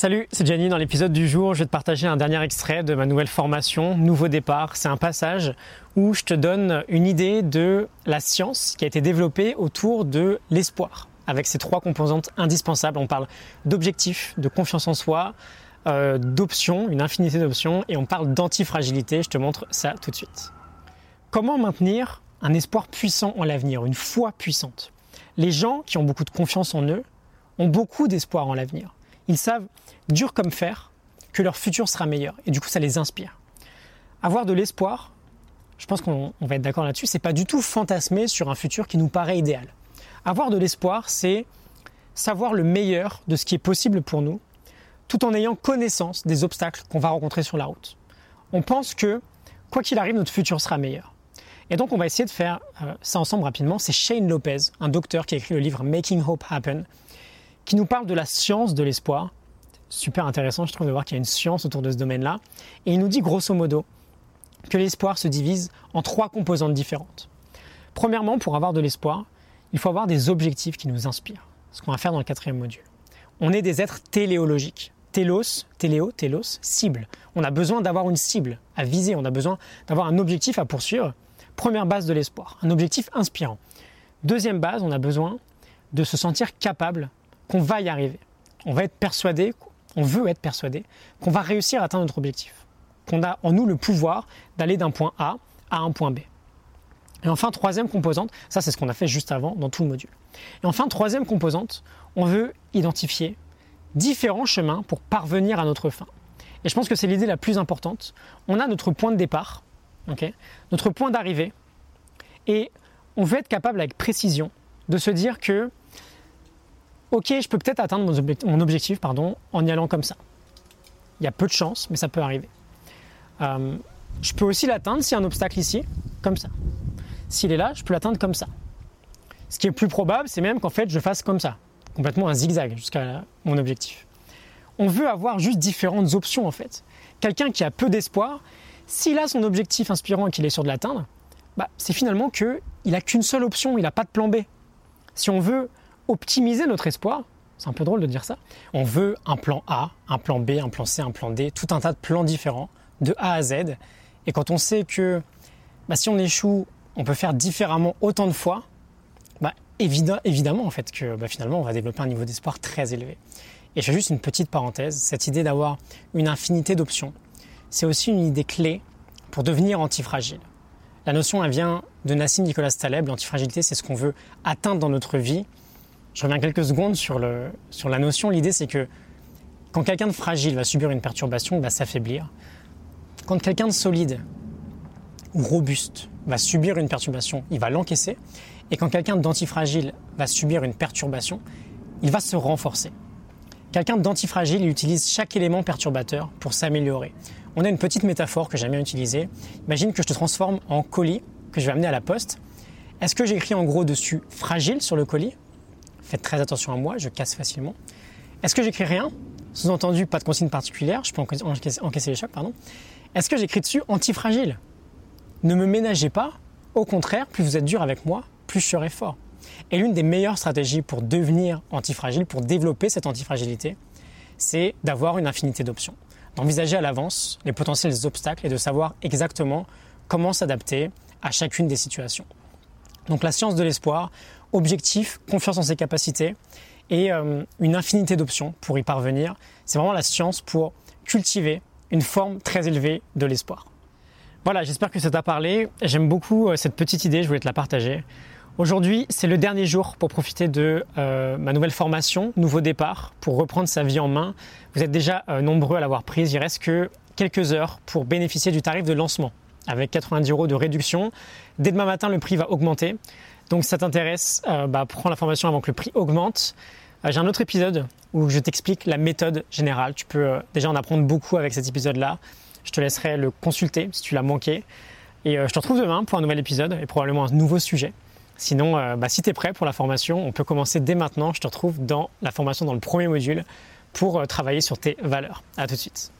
Salut, c'est Jenny. Dans l'épisode du jour, je vais te partager un dernier extrait de ma nouvelle formation, Nouveau départ. C'est un passage où je te donne une idée de la science qui a été développée autour de l'espoir, avec ses trois composantes indispensables. On parle d'objectifs, de confiance en soi, euh, d'options, une infinité d'options, et on parle d'antifragilité. Je te montre ça tout de suite. Comment maintenir un espoir puissant en l'avenir, une foi puissante? Les gens qui ont beaucoup de confiance en eux ont beaucoup d'espoir en l'avenir ils savent, dur comme fer, que leur futur sera meilleur. Et du coup, ça les inspire. Avoir de l'espoir, je pense qu'on va être d'accord là-dessus, c'est pas du tout fantasmer sur un futur qui nous paraît idéal. Avoir de l'espoir, c'est savoir le meilleur de ce qui est possible pour nous, tout en ayant connaissance des obstacles qu'on va rencontrer sur la route. On pense que, quoi qu'il arrive, notre futur sera meilleur. Et donc, on va essayer de faire euh, ça ensemble rapidement. C'est Shane Lopez, un docteur qui a écrit le livre Making Hope Happen, qui nous parle de la science de l'espoir. Super intéressant, je trouve, de voir qu'il y a une science autour de ce domaine-là. Et il nous dit grosso modo que l'espoir se divise en trois composantes différentes. Premièrement, pour avoir de l'espoir, il faut avoir des objectifs qui nous inspirent. Ce qu'on va faire dans le quatrième module. On est des êtres téléologiques. Télos, téléo, télos, cible. On a besoin d'avoir une cible à viser, on a besoin d'avoir un objectif à poursuivre. Première base de l'espoir, un objectif inspirant. Deuxième base, on a besoin de se sentir capable qu'on va y arriver. On va être persuadé, on veut être persuadé qu'on va réussir à atteindre notre objectif. Qu'on a en nous le pouvoir d'aller d'un point A à un point B. Et enfin, troisième composante, ça c'est ce qu'on a fait juste avant dans tout le module. Et enfin, troisième composante, on veut identifier différents chemins pour parvenir à notre fin. Et je pense que c'est l'idée la plus importante. On a notre point de départ, notre point d'arrivée, et on veut être capable avec précision de se dire que ok, je peux peut-être atteindre mon, objectif, pardon, en y allant comme ça. Il y a peu de chance, mais ça peut arriver. Euh, je peux aussi l'atteindre s'il y a un obstacle ici, comme ça. S'il est là, je peux l'atteindre comme ça. Ce qui est plus probable, c'est même qu'en fait, je fasse comme ça, complètement un zigzag jusqu'à mon objectif. On veut avoir juste différentes options en fait. Quelqu'un qui a peu d'espoir, s'il a son objectif inspirant et qu'il est sûr de l'atteindre, bah, c'est finalement qu'il n'a qu'une seule option, il n'a pas de plan B. Si on veut optimiser notre espoir, c'est un peu drôle de dire ça, on veut un plan A, un plan B, un plan C, un plan D, tout un tas de plans différents, de A à Z. Et quand on sait que bah, si on échoue, on peut faire différemment autant de fois, bah, évidemment en fait que bah, finalement on va développer un niveau d'espoir très élevé. Et je fais juste une petite parenthèse, cette idée d'avoir une infinité d'options, c'est aussi une idée clé pour devenir antifragile. La notion, elle vient de Nassim Nicolas Taleb. L'antifragilité, c'est ce qu'on veut atteindre dans notre vie je reviens quelques secondes sur, la notion. L'idée, c'est que quand quelqu'un de fragile va subir une perturbation, il va s'affaiblir. Quand quelqu'un de solide ou robuste va subir une perturbation, il va l'encaisser. Et quand quelqu'un d'antifragile va subir une perturbation, il va se renforcer. Quelqu'un d'antifragile utilise chaque élément perturbateur pour s'améliorer. On a une petite métaphore que j'aime bien utiliser. Imagine que je te transforme en colis que je vais amener à la poste. Est-ce que j'écris en gros dessus fragile sur le colis faites très attention à moi, je casse facilement. Est-ce que j'écris rien? Sous-entendu, pas de consigne particulière, je peux encaisser, les chocs, pardon. Est-ce que j'écris dessus antifragile? Ne me ménagez pas, au contraire, plus vous êtes dur avec moi, plus je serai fort. Et l'une des meilleures stratégies pour devenir antifragile, pour développer cette antifragilité, c'est d'avoir une infinité d'options. D'envisager à l'avance les potentiels obstacles et de savoir exactement comment s'adapter à chacune des situations. Donc la science de l'espoir, objectif, confiance en ses capacités et euh, une infinité d'options pour y parvenir. C'est vraiment la science pour cultiver une forme très élevée de l'espoir. Voilà, j'espère que ça t'a parlé. J'aime beaucoup euh, cette petite idée, je voulais te la partager. Aujourd'hui, c'est le dernier jour pour profiter de euh, ma nouvelle formation, Nouveau départ, pour reprendre sa vie en main. Vous êtes déjà nombreux à l'avoir prise, il reste que quelques heures pour bénéficier du tarif de lancement avec 90 euros de réduction. Dès demain matin, le prix va augmenter. Donc si ça t'intéresse, euh, bah, prends la formation avant que le prix augmente. Euh, j'ai un autre épisode où je t'explique la méthode générale. Tu peux euh, déjà en apprendre beaucoup avec cet épisode-là. Je te laisserai le consulter si tu l'as manqué. Et je te retrouve demain pour un nouvel épisode et probablement un nouveau sujet. Sinon, bah, si tu es prêt pour la formation, on peut commencer dès maintenant. Je te retrouve dans la formation dans le premier module pour travailler sur tes valeurs. A tout de suite.